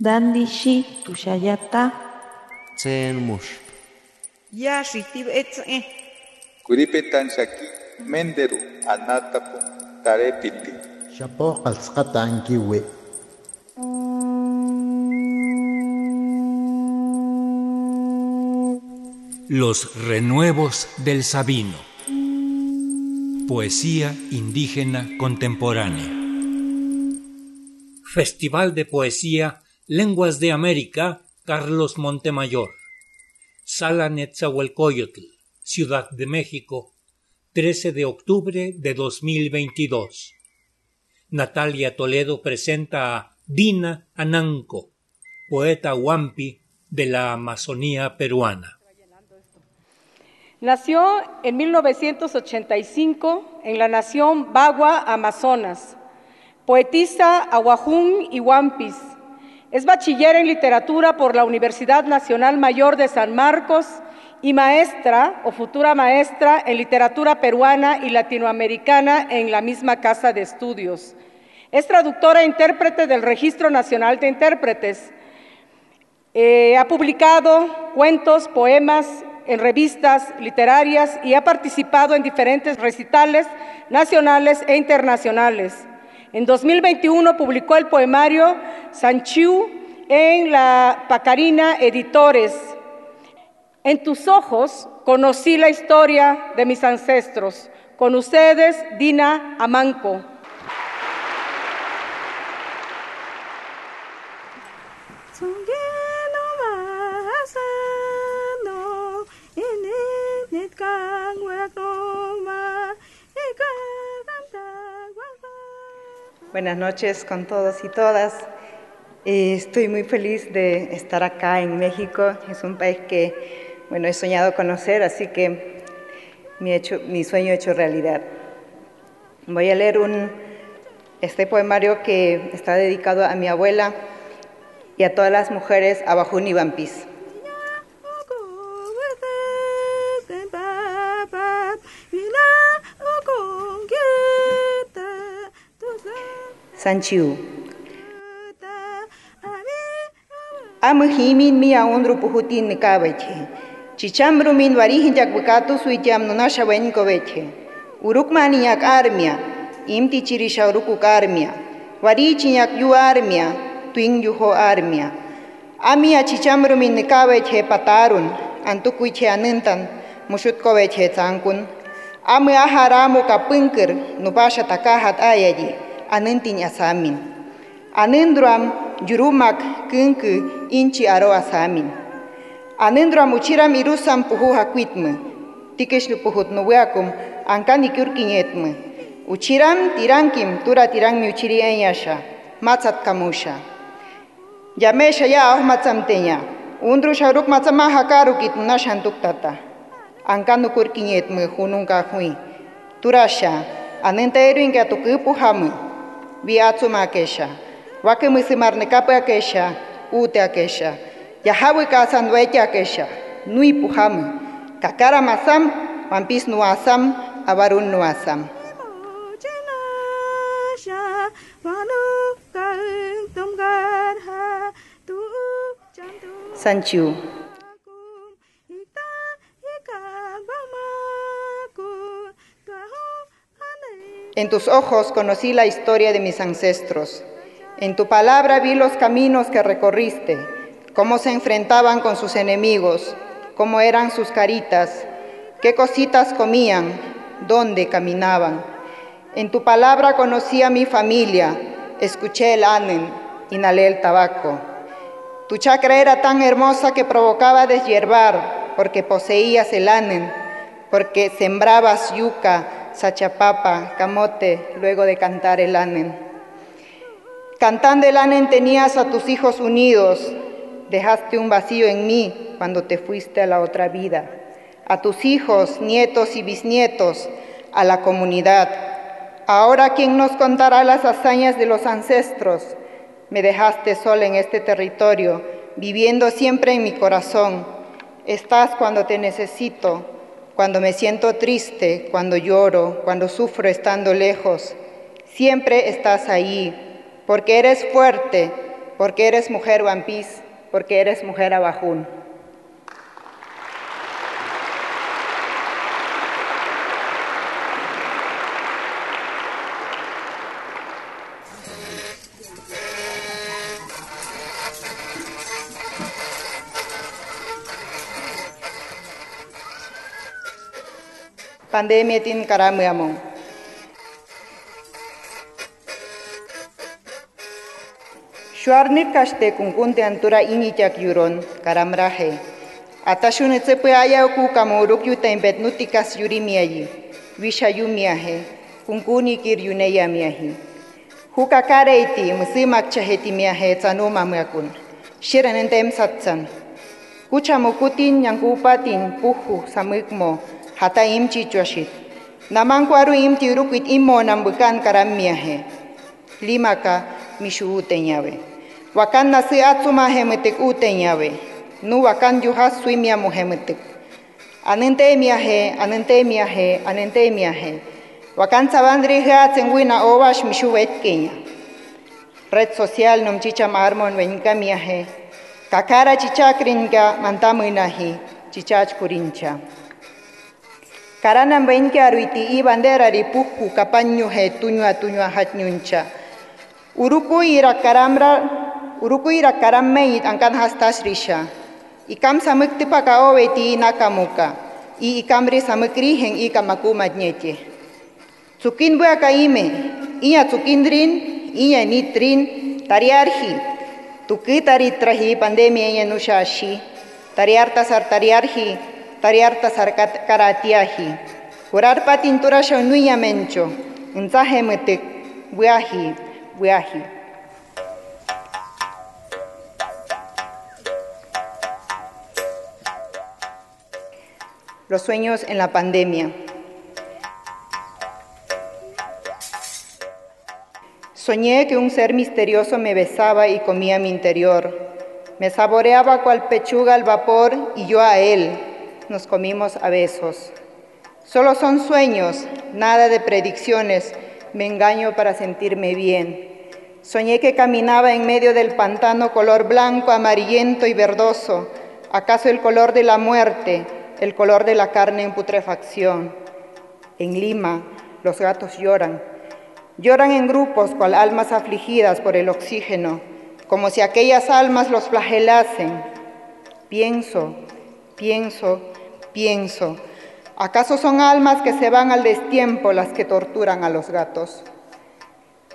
Dandishi tushayata. Tsen mush. Ya shitib etze. Kuripetan shaki menderu anatapu tarepiti. Shapo qalsqata ankiwi. Los renuevos del Sabino. Poesía indígena contemporánea. Festival de Poesía Lenguas de América Carlos Montemayor. Sala Netzahualcoyotl, Ciudad de México, 13 de octubre de 2022. Natalia Toledo presenta a Dina Ananco, poeta huampi de la Amazonía peruana. Nació en 1985 en la nación Bagua, Amazonas. Poetisa Aguajún y Huampis. Es bachiller en literatura por la Universidad Nacional Mayor de San Marcos y maestra o futura maestra en literatura peruana y latinoamericana en la misma casa de estudios. Es traductora e intérprete del Registro Nacional de Intérpretes. Eh, ha publicado cuentos, poemas en revistas literarias y ha participado en diferentes recitales nacionales e internacionales. En 2021 publicó el poemario Sanchiu en la Pacarina Editores. En tus ojos conocí la historia de mis ancestros. Con ustedes, Dina Amanco. Buenas noches con todos y todas. Eh, estoy muy feliz de estar acá en México. Es un país que, bueno, he soñado conocer, así que mi, sueño hecho realidad. Voy a leer un, este poemario que está dedicado a mi abuela y a todas las mujeres Abajún y Sanchiu. Ama himin mi aondru puhutin nikabeche. Chicham rumin varihin jak yakbukatu suitiam nunasha wenko beche. Urukmani yak armia, imti chirisha urukuk armia. Varichi yak yu armia, tuin yuho armia. Ami a chicham rumin nikabeche patarun, antukuiche anuntan, Mushut beche zankun. Ami aharamu kapunkir, nupasha takahat ayayi. Anantin asamin. Anendruam yurumak kunku inchi aro asamin. Anendruam uchiram irusam puhu hakuitme. Tikeshlu puhut nuweakum ankani kurkinyetme. Uchiram tirankim tura tirangmi uchiri enyasha. Matzat kamusha. Yamesha ya ah matzamteña. Undru sharuk matzama hakarukit munashantuk tata. Ankanu kurkinyetme hununka hui. Turasha. Anenta eruin que atukupu hamu viatsuma akesha. Wake musimarne kape akesha, ute akesha. Yahawi kasanduete akesha, nui puhamu. Kakara masam, wampis nuasam, abarun nuasam. Sanchu. En tus ojos conocí la historia de mis ancestros. En tu palabra vi los caminos que recorriste, cómo se enfrentaban con sus enemigos, cómo eran sus caritas, qué cositas comían, dónde caminaban. En tu palabra conocí a mi familia, escuché el anen, inhalé el tabaco. Tu chacra era tan hermosa que provocaba deshiervar, porque poseías el anen, porque sembrabas yuca, sachapapa, camote, luego de cantar el anen. Cantando el anen tenías a tus hijos unidos, dejaste un vacío en mí cuando te fuiste a la otra vida, a tus hijos, nietos y bisnietos, a la comunidad. Ahora, ¿quién nos contará las hazañas de los ancestros? Me dejaste sola en este territorio, viviendo siempre en mi corazón. Estás cuando te necesito, cuando me siento triste, cuando lloro, cuando sufro estando lejos. Siempre estás ahí, porque eres fuerte, porque eres mujer Wampis, porque eres mujer Abajún. pandemia tin karamya karami among. kaste kung kunte antura inichak yuron karamrahe. karamraje. Atashunitse pe aya oku kamoruk yuta imbet nutikas yuri miyayi. Visha yurimiayi. Kung kuni kir yuneya miahi. Hukakareiti musimak chaheti miahe tsanuma miakun. Shiranentem satsan. Kuchamukutin yang kupatin puhu samikmo. hata im chi chwasit. chichuashit. Namankuaru im ti rukwit im mo nam bukan karamiaje. Limaka mishu uteñabe. Wakan nasi atsuma hemetek uteñabe. Nu wakan yuha suimia muhemetek. Anente miaje, anente miaje, anente miaje. Wakan sabandrija atzenguina ovash mishu vetkeña. Red social num chicham armon venka miaje. Kakara chichakrinka mantamuinahi chichachkurincha. Karena bain ke aruiti i bandera di puku kapanyu he tunyua tunyua hat. Uruku ira karamra uruku ira karamme i angkan hastas risha. Ikam samuk tipa kao weti nakamuka. I ikam ri samuk ri heng i kamaku madnyete. Tsukin bua kaime, iya tsukin rin, iya nitrin, tari arhi. Tuki trahi pandemi iya nushashi, shi. Tari artasar tari arhi, tariarta sar karatiahi. Kurar patintura shonuya mencho. Unzahe metek, buahi, buahi. Los sueños en la pandemia. Soñé que un ser misterioso me besaba y comía mi interior. Me saboreaba cual pechuga al vapor y yo a él. Nos comimos a besos. Solo son sueños, nada de predicciones. Me engaño para sentirme bien. Soñé que caminaba en medio del pantano color blanco, amarillento y verdoso. ¿Acaso el color de la muerte? el color de la carne en putrefacción. En Lima, los gatos lloran. Lloran en grupos cual almas afligidas por el oxígeno, como si aquellas almas los flagelasen. Pienso, pienso, pienso. ¿Acaso son almas que se van al destiempo las que torturan a los gatos?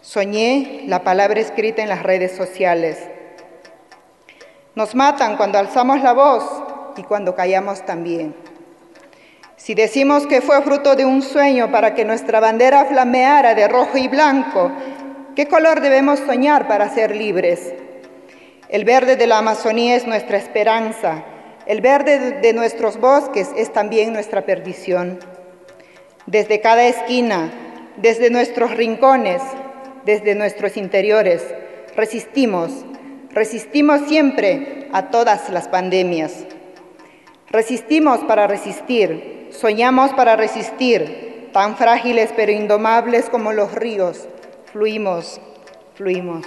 Soñé la palabra escrita en las redes sociales. Nos matan cuando alzamos la voz, y cuando callamos también. Si decimos que fue fruto de un sueño para que nuestra bandera flameara de rojo y blanco, ¿qué color debemos soñar para ser libres? El verde de la Amazonía es nuestra esperanza, el verde de nuestros bosques es también nuestra perdición. Desde cada esquina, desde nuestros rincones, desde nuestros interiores, resistimos, resistimos siempre a todas las pandemias. Resistimos para resistir, soñamos para resistir, tan frágiles pero indomables como los ríos, fluimos, fluimos.